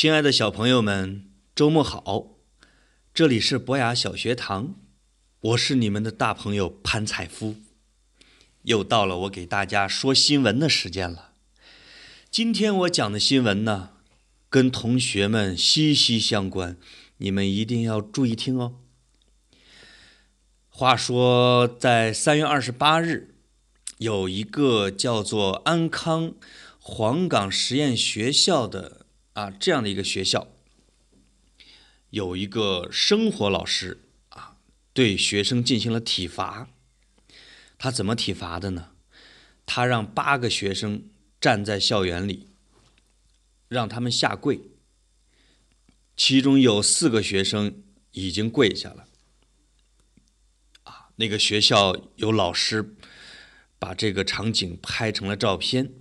亲爱的小朋友们，周末好！这里是博雅小学堂，我是你们的大朋友潘采夫。又到了我给大家说新闻的时间了。今天我讲的新闻呢，跟同学们息息相关，你们一定要注意听哦。话说，在三月二十八日，有一个叫做安康黄冈实验学校的啊这样的一个学校，有一个生活老师啊，对学生进行了体罚。他怎么体罚的呢？他让八个学生站在校园里，让他们下跪。其中有四个学生已经跪下了。啊，那个学校有老师把这个场景拍成了照片，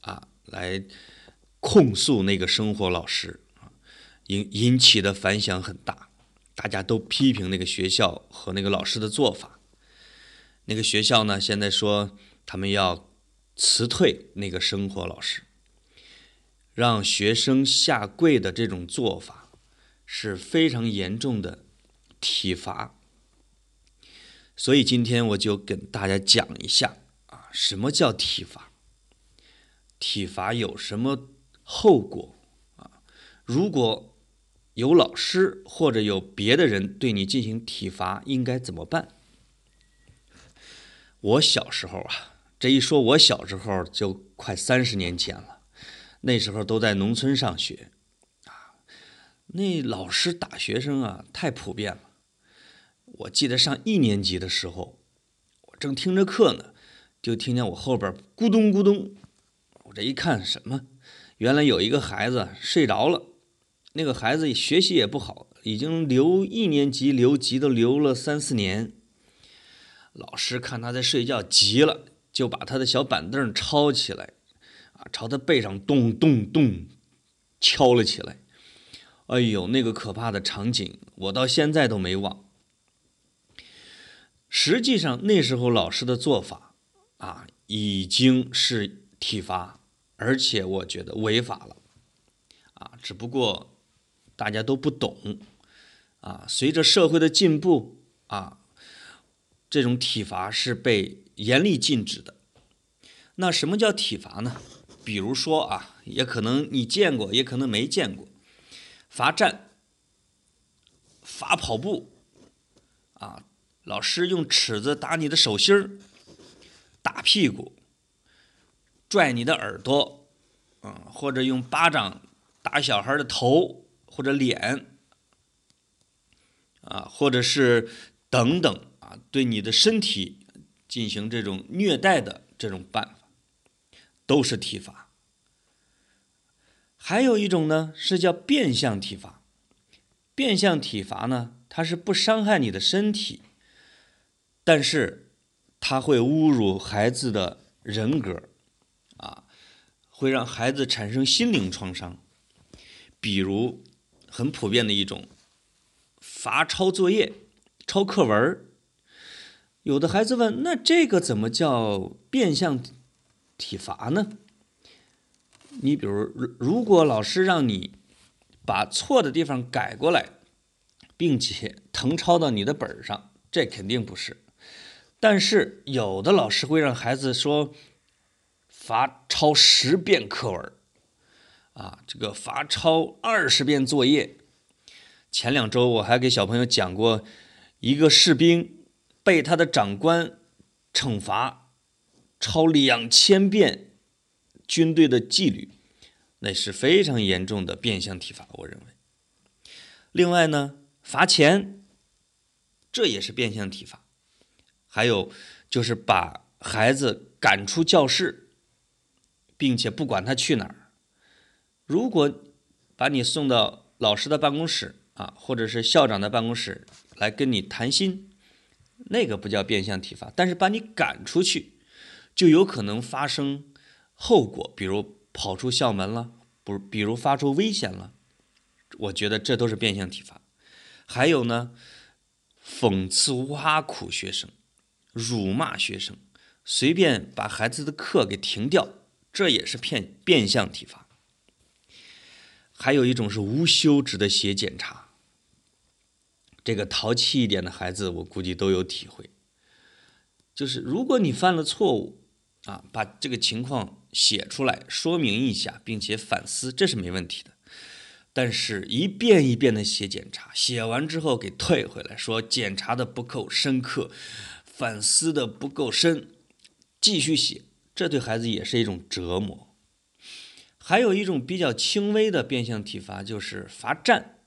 啊，来控诉那个生活老师，引引起的反响很大，大家都批评那个学校和那个老师的做法。那个学校呢，现在说他们要辞退那个生活老师，让学生下跪的这种做法是非常严重的体罚。所以今天我就跟大家讲一下啊，什么叫体罚？体罚有什么后果啊？如果有老师或者有别的人对你进行体罚，应该怎么办？我小时候啊，这一说，我小时候就快三十年前了。那时候都在农村上学，啊，那老师打学生啊，太普遍了。我记得上一年级的时候，我正听着课呢，就听见我后边咕咚咕咚。我这一看，什么？原来有一个孩子睡着了。那个孩子学习也不好，已经留一年级留级都留了三四年。老师看他在睡觉，急了，就把他的小板凳抄起来，啊，朝他背上咚咚咚敲了起来。哎呦，那个可怕的场景，我到现在都没忘。实际上，那时候老师的做法啊，已经是体罚，而且我觉得违法了，啊，只不过大家都不懂，啊，随着社会的进步，啊。这种体罚是被严厉禁止的。那什么叫体罚呢？比如说啊，也可能你见过，也可能没见过，罚站、罚跑步，啊，老师用尺子打你的手心儿、打屁股、拽你的耳朵，啊，或者用巴掌打小孩的头或者脸，啊，或者是等等啊。对你的身体进行这种虐待的这种办法，都是体罚。还有一种呢，是叫变相体罚。变相体罚呢，它是不伤害你的身体，但是它会侮辱孩子的人格，会让孩子产生心灵创伤。比如很普遍的一种，罚抄作业、抄课文有的孩子问：“那这个怎么叫变相体罚呢？”你比如，如果老师让你把错的地方改过来，并且誊抄到你的本上，这肯定不是。但是有的老师会让孩子说：“罚抄十遍课文，啊，这个罚抄二十遍作业。”前两周我还给小朋友讲过一个士兵。被他的长官惩罚抄两千遍军队的纪律，那是非常严重的变相体罚。我认为，另外呢，罚钱，这也是变相体罚。还有就是把孩子赶出教室，并且不管他去哪儿。如果把你送到老师的办公室啊，或者是校长的办公室来跟你谈心。那个不叫变相体罚，但是把你赶出去，就有可能发生后果，比如跑出校门了，不，比如发出危险了。我觉得这都是变相体罚。还有呢，讽刺挖苦学生，辱骂学生，随便把孩子的课给停掉，这也是变变相体罚。还有一种是无休止的写检查。这个淘气一点的孩子，我估计都有体会。就是如果你犯了错误，啊，把这个情况写出来，说明一下，并且反思，这是没问题的。但是，一遍一遍的写检查，写完之后给退回来，说检查的不够深刻，反思的不够深，继续写，这对孩子也是一种折磨。还有一种比较轻微的变相体罚，就是罚站。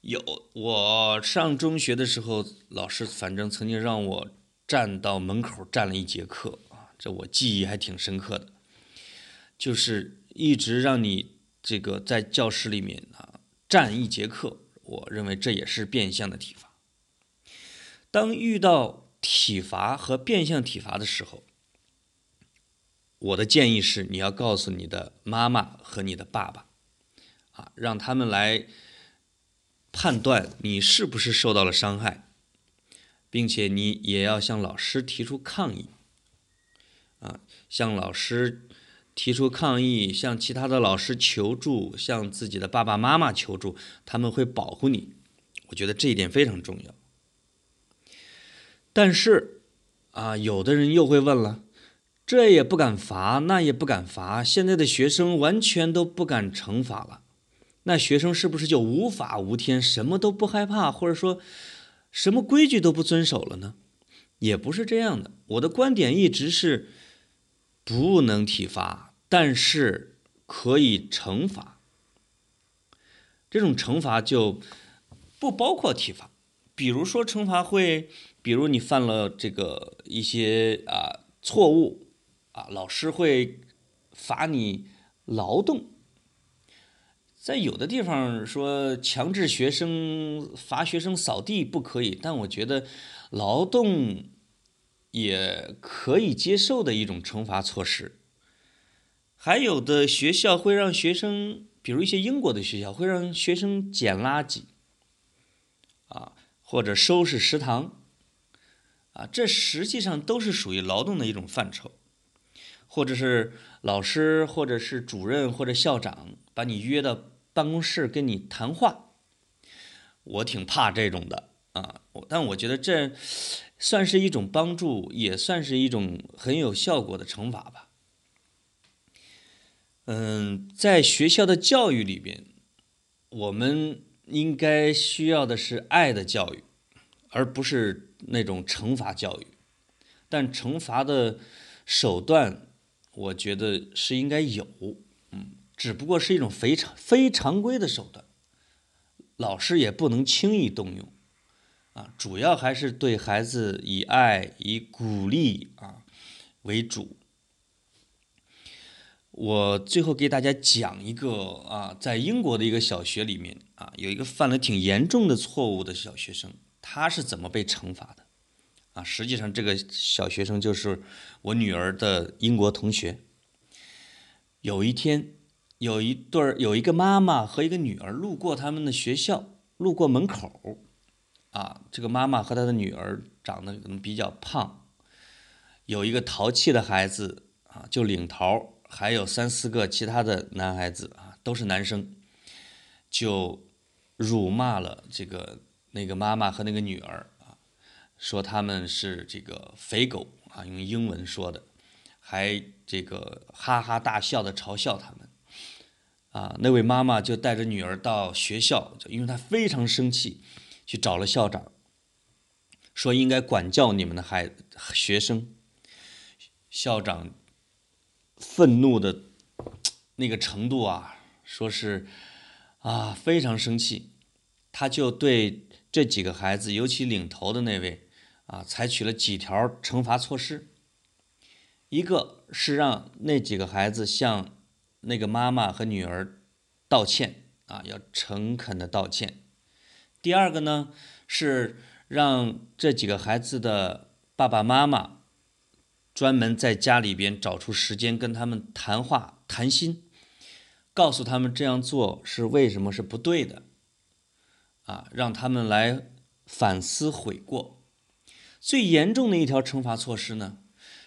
有我上中学的时候，老师反正曾经让我站到门口站了一节课啊，这我记忆还挺深刻的，就是一直让你。这个在教室里面啊站一节课，我认为这也是变相的体罚。当遇到体罚和变相体罚的时候，我的建议是你要告诉你的妈妈和你的爸爸，啊，让他们来判断你是不是受到了伤害，并且你也要向老师提出抗议，啊，向老师。提出抗议，向其他的老师求助，向自己的爸爸妈妈求助，他们会保护你。我觉得这一点非常重要。但是，啊，有的人又会问了：这也不敢罚，那也不敢罚，现在的学生完全都不敢惩罚了，那学生是不是就无法无天，什么都不害怕，或者说什么规矩都不遵守了呢？也不是这样的。我的观点一直是不能体罚。但是可以惩罚，这种惩罚就不包括体罚。比如说惩罚会，比如你犯了这个一些啊错误啊，老师会罚你劳动。在有的地方说强制学生罚学生扫地不可以，但我觉得劳动也可以接受的一种惩罚措施。还有的学校会让学生，比如一些英国的学校会让学生捡垃圾，啊，或者收拾食堂，啊，这实际上都是属于劳动的一种范畴，或者是老师，或者是主任或者校长把你约到办公室跟你谈话，我挺怕这种的啊，但我觉得这算是一种帮助，也算是一种很有效果的惩罚吧。嗯，在学校的教育里边，我们应该需要的是爱的教育，而不是那种惩罚教育。但惩罚的手段，我觉得是应该有，嗯，只不过是一种非常非常规的手段，老师也不能轻易动用，啊，主要还是对孩子以爱、以鼓励啊为主。我最后给大家讲一个啊，在英国的一个小学里面啊，有一个犯了挺严重的错误的小学生，他是怎么被惩罚的？啊，实际上这个小学生就是我女儿的英国同学。有一天，有一对儿，有一个妈妈和一个女儿路过他们的学校，路过门口，啊，这个妈妈和她的女儿长得可能比较胖，有一个淘气的孩子啊，就领头。还有三四个其他的男孩子啊，都是男生，就辱骂了这个那个妈妈和那个女儿，说他们是这个肥狗啊，用英文说的，还这个哈哈大笑的嘲笑他们，啊，那位妈妈就带着女儿到学校，因为她非常生气，去找了校长，说应该管教你们的孩学生，校长。愤怒的那个程度啊，说是啊非常生气，他就对这几个孩子，尤其领头的那位啊，采取了几条惩罚措施。一个是让那几个孩子向那个妈妈和女儿道歉啊，要诚恳的道歉。第二个呢，是让这几个孩子的爸爸妈妈。专门在家里边找出时间跟他们谈话谈心，告诉他们这样做是为什么是不对的，啊，让他们来反思悔过。最严重的一条惩罚措施呢，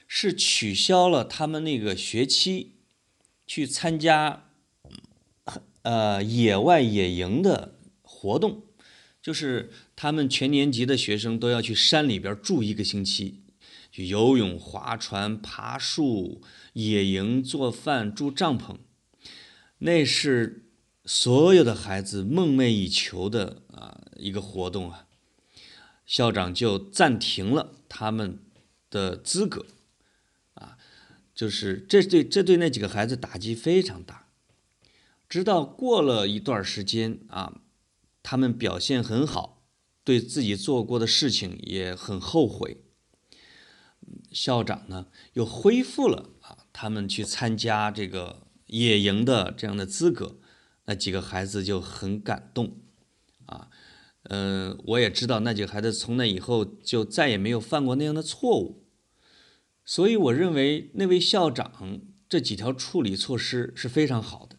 是取消了他们那个学期去参加呃野外野营的活动，就是他们全年级的学生都要去山里边住一个星期，去游泳、划船、爬树、野营、做饭、住帐篷，那是所有的孩子梦寐以求的啊一个活动啊。校长就暂停了他们的资格，啊，就是这对这对那几个孩子打击非常大。直到过了一段时间啊，他们表现很好，对自己做过的事情也很后悔。校长呢又恢复了啊，他们去参加这个野营的这样的资格，那几个孩子就很感动，啊。嗯，我也知道那几个孩子从那以后就再也没有犯过那样的错误，所以我认为那位校长这几条处理措施是非常好的。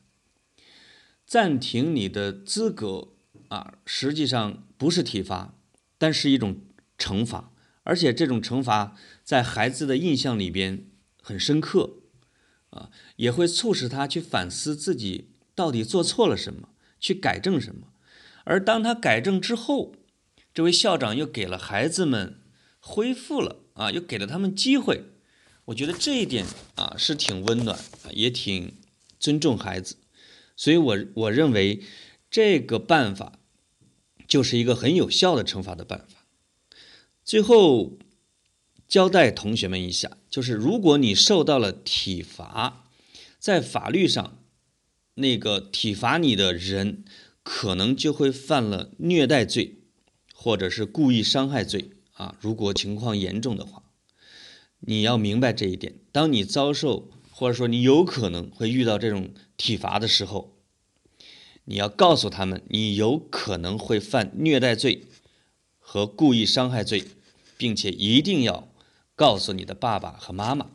暂停你的资格啊，实际上不是体罚，但是一种惩罚，而且这种惩罚在孩子的印象里边很深刻，啊，也会促使他去反思自己到底做错了什么，去改正什么。而当他改正之后，这位校长又给了孩子们恢复了啊，又给了他们机会。我觉得这一点啊是挺温暖，也挺尊重孩子。所以，我我认为这个办法就是一个很有效的惩罚的办法。最后交代同学们一下，就是如果你受到了体罚，在法律上，那个体罚你的人。可能就会犯了虐待罪，或者是故意伤害罪啊。如果情况严重的话，你要明白这一点。当你遭受或者说你有可能会遇到这种体罚的时候，你要告诉他们，你有可能会犯虐待罪和故意伤害罪，并且一定要告诉你的爸爸和妈妈。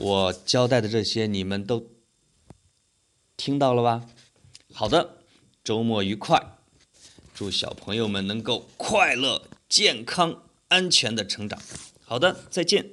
我交代的这些，你们都听到了吧？好的。周末愉快，祝小朋友们能够快乐、健康、安全的成长。好的，再见。